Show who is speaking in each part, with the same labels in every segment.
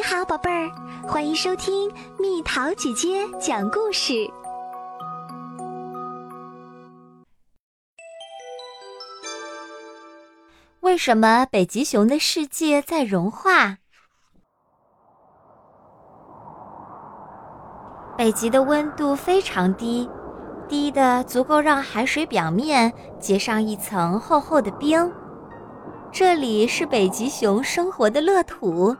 Speaker 1: 你好，宝贝儿，欢迎收听蜜桃姐姐讲故事。
Speaker 2: 为什么北极熊的世界在融化？北极的温度非常低，低的足够让海水表面结上一层厚厚的冰。这里是北极熊生活的乐土。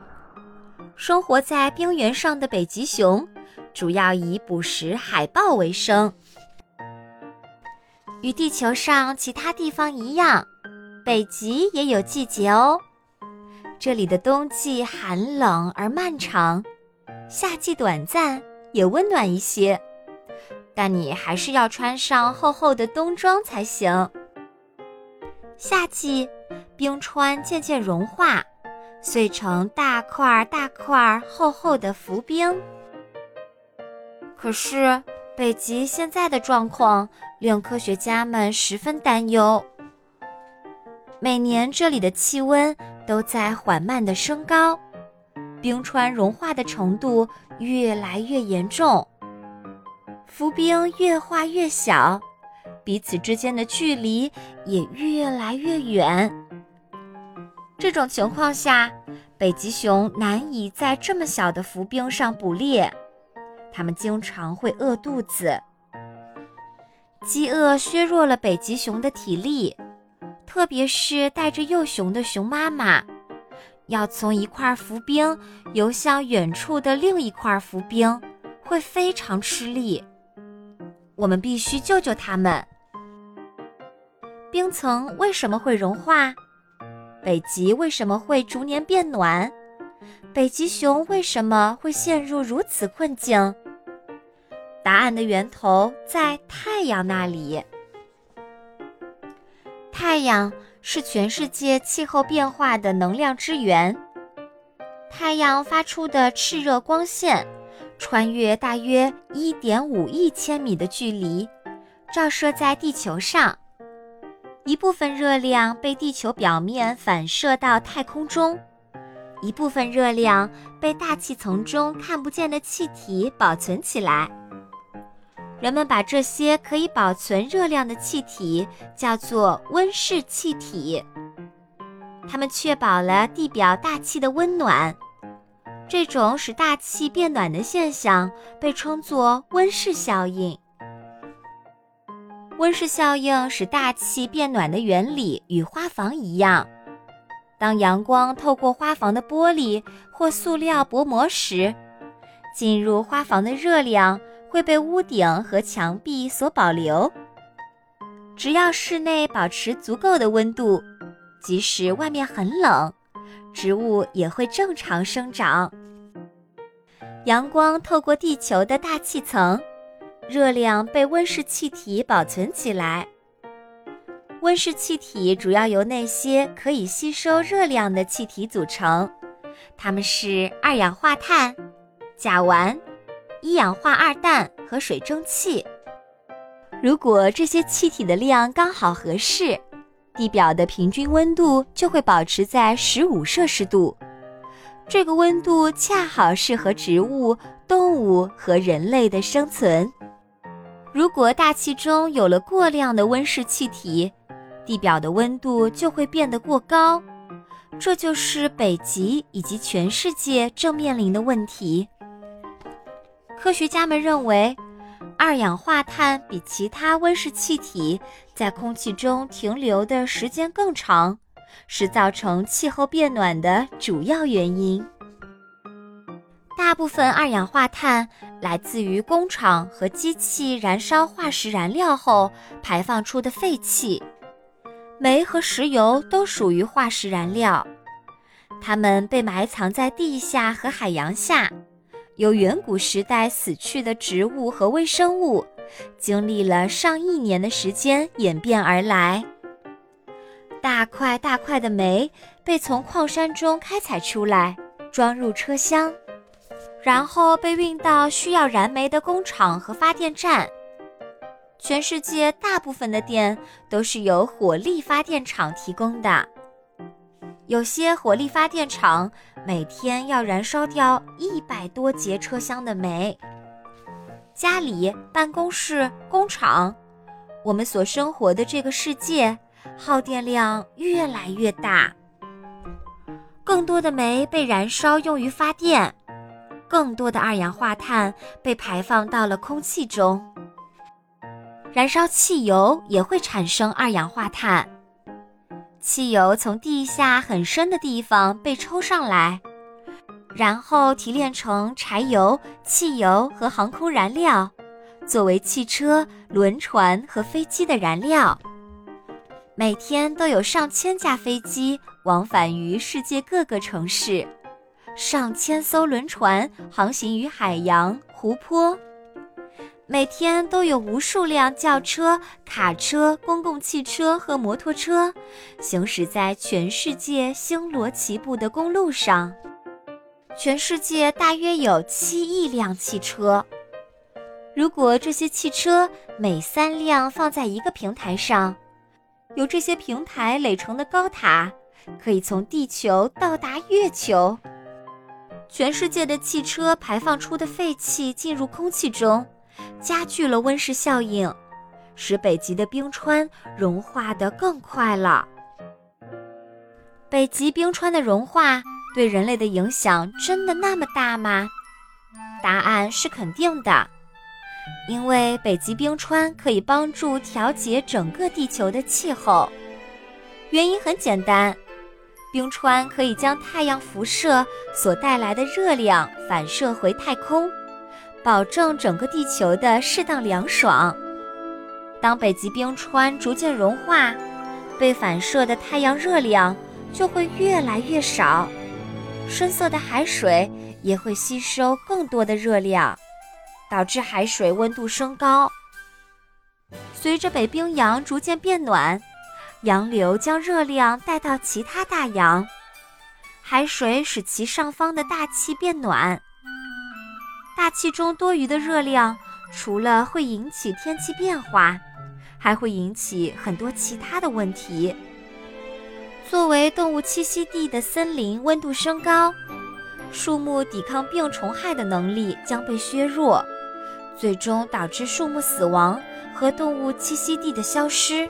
Speaker 2: 生活在冰原上的北极熊，主要以捕食海豹为生。与地球上其他地方一样，北极也有季节哦。这里的冬季寒冷而漫长，夏季短暂也温暖一些，但你还是要穿上厚厚的冬装才行。夏季，冰川渐渐融化。碎成大块大块厚厚的浮冰。可是，北极现在的状况令科学家们十分担忧。每年这里的气温都在缓慢的升高，冰川融化的程度越来越严重，浮冰越化越小，彼此之间的距离也越来越远。这种情况下，北极熊难以在这么小的浮冰上捕猎，它们经常会饿肚子。饥饿削弱了北极熊的体力，特别是带着幼熊的熊妈妈，要从一块浮冰游向远处的另一块浮冰，会非常吃力。我们必须救救它们。冰层为什么会融化？北极为什么会逐年变暖？北极熊为什么会陷入如此困境？答案的源头在太阳那里。太阳是全世界气候变化的能量之源。太阳发出的炽热光线，穿越大约一点五亿千米的距离，照射在地球上。一部分热量被地球表面反射到太空中，一部分热量被大气层中看不见的气体保存起来。人们把这些可以保存热量的气体叫做温室气体，它们确保了地表大气的温暖。这种使大气变暖的现象被称作温室效应。温室效应使大气变暖的原理与花房一样。当阳光透过花房的玻璃或塑料薄膜时，进入花房的热量会被屋顶和墙壁所保留。只要室内保持足够的温度，即使外面很冷，植物也会正常生长。阳光透过地球的大气层。热量被温室气体保存起来。温室气体主要由那些可以吸收热量的气体组成，它们是二氧化碳、甲烷、一氧化二氮和水蒸气。如果这些气体的量刚好合适，地表的平均温度就会保持在十五摄氏度。这个温度恰好适合植物、动物和人类的生存。如果大气中有了过量的温室气体，地表的温度就会变得过高，这就是北极以及全世界正面临的问题。科学家们认为，二氧化碳比其他温室气体在空气中停留的时间更长，是造成气候变暖的主要原因。大部分二氧化碳来自于工厂和机器燃烧化石燃料后排放出的废气，煤和石油都属于化石燃料，它们被埋藏在地下和海洋下，由远古时代死去的植物和微生物，经历了上亿年的时间演变而来。大块大块的煤被从矿山中开采出来，装入车厢。然后被运到需要燃煤的工厂和发电站。全世界大部分的电都是由火力发电厂提供的。有些火力发电厂每天要燃烧掉一百多节车厢的煤。家里、办公室、工厂，我们所生活的这个世界，耗电量越来越大。更多的煤被燃烧用于发电，更多的二氧化碳被排放到了空气中。燃烧汽油也会产生二氧化碳。汽油从地下很深的地方被抽上来，然后提炼成柴油、汽油和航空燃料，作为汽车、轮船和飞机的燃料。每天都有上千架飞机往返于世界各个城市，上千艘轮船航行于海洋、湖泊。每天都有无数辆轿车、卡车、公共汽车和摩托车行驶在全世界星罗棋布的公路上。全世界大约有七亿辆汽车。如果这些汽车每三辆放在一个平台上，由这些平台垒成的高塔可以从地球到达月球。全世界的汽车排放出的废气进入空气中。加剧了温室效应，使北极的冰川融化得更快了。北极冰川的融化对人类的影响真的那么大吗？答案是肯定的，因为北极冰川可以帮助调节整个地球的气候。原因很简单，冰川可以将太阳辐射所带来的热量反射回太空。保证整个地球的适当凉爽。当北极冰川逐渐融化，被反射的太阳热量就会越来越少，深色的海水也会吸收更多的热量，导致海水温度升高。随着北冰洋逐渐变暖，洋流将热量带到其他大洋，海水使其上方的大气变暖。大气中多余的热量，除了会引起天气变化，还会引起很多其他的问题。作为动物栖息地的森林温度升高，树木抵抗病虫害的能力将被削弱，最终导致树木死亡和动物栖息地的消失。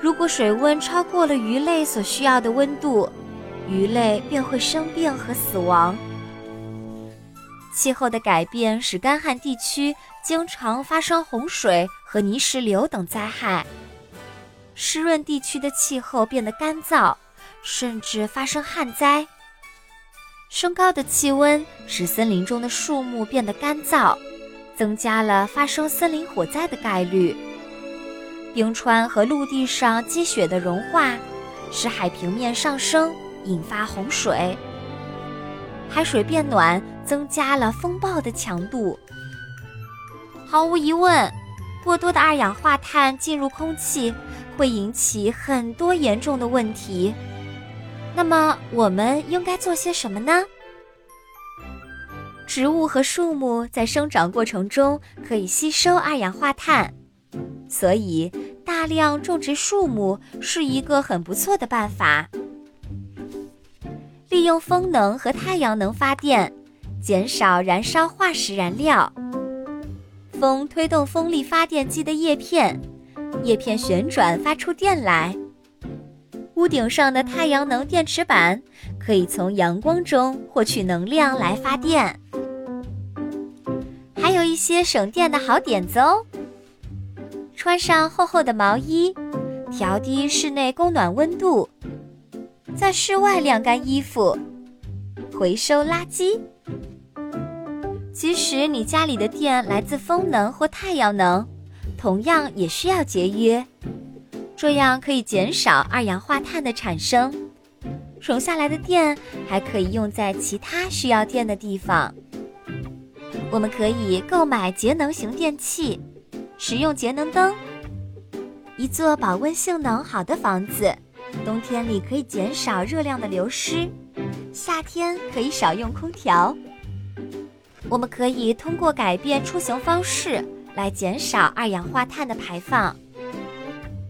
Speaker 2: 如果水温超过了鱼类所需要的温度，鱼类便会生病和死亡。气候的改变使干旱地区经常发生洪水和泥石流等灾害，湿润地区的气候变得干燥，甚至发生旱灾。升高的气温使森林中的树木变得干燥，增加了发生森林火灾的概率。冰川和陆地上积雪的融化，使海平面上升，引发洪水。海水变暖。增加了风暴的强度。毫无疑问，过多的二氧化碳进入空气会引起很多严重的问题。那么，我们应该做些什么呢？植物和树木在生长过程中可以吸收二氧化碳，所以大量种植树木是一个很不错的办法。利用风能和太阳能发电。减少燃烧化石燃料。风推动风力发电机的叶片，叶片旋转发出电来。屋顶上的太阳能电池板可以从阳光中获取能量来发电。还有一些省电的好点子哦。穿上厚厚的毛衣，调低室内供暖温度，在室外晾干衣服，回收垃圾。即使你家里的电来自风能或太阳能，同样也需要节约，这样可以减少二氧化碳的产生。省下来的电还可以用在其他需要电的地方。我们可以购买节能型电器，使用节能灯。一座保温性能好的房子，冬天里可以减少热量的流失，夏天可以少用空调。我们可以通过改变出行方式来减少二氧化碳的排放，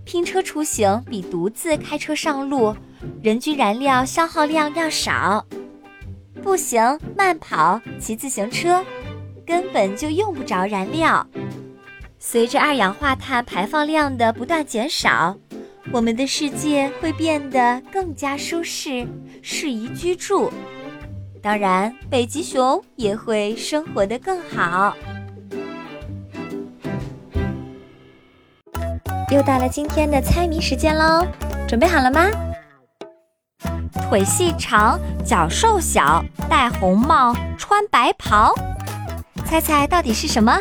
Speaker 2: 拼车出行比独自开车上路，人均燃料消耗量要少。步行、慢跑、骑自行车，根本就用不着燃料。随着二氧化碳排放量的不断减少，我们的世界会变得更加舒适，适宜居住。当然，北极熊也会生活得更好。又到了今天的猜谜时间喽，准备好了吗？腿细长，脚瘦小，戴红帽，穿白袍，猜猜到底是什么？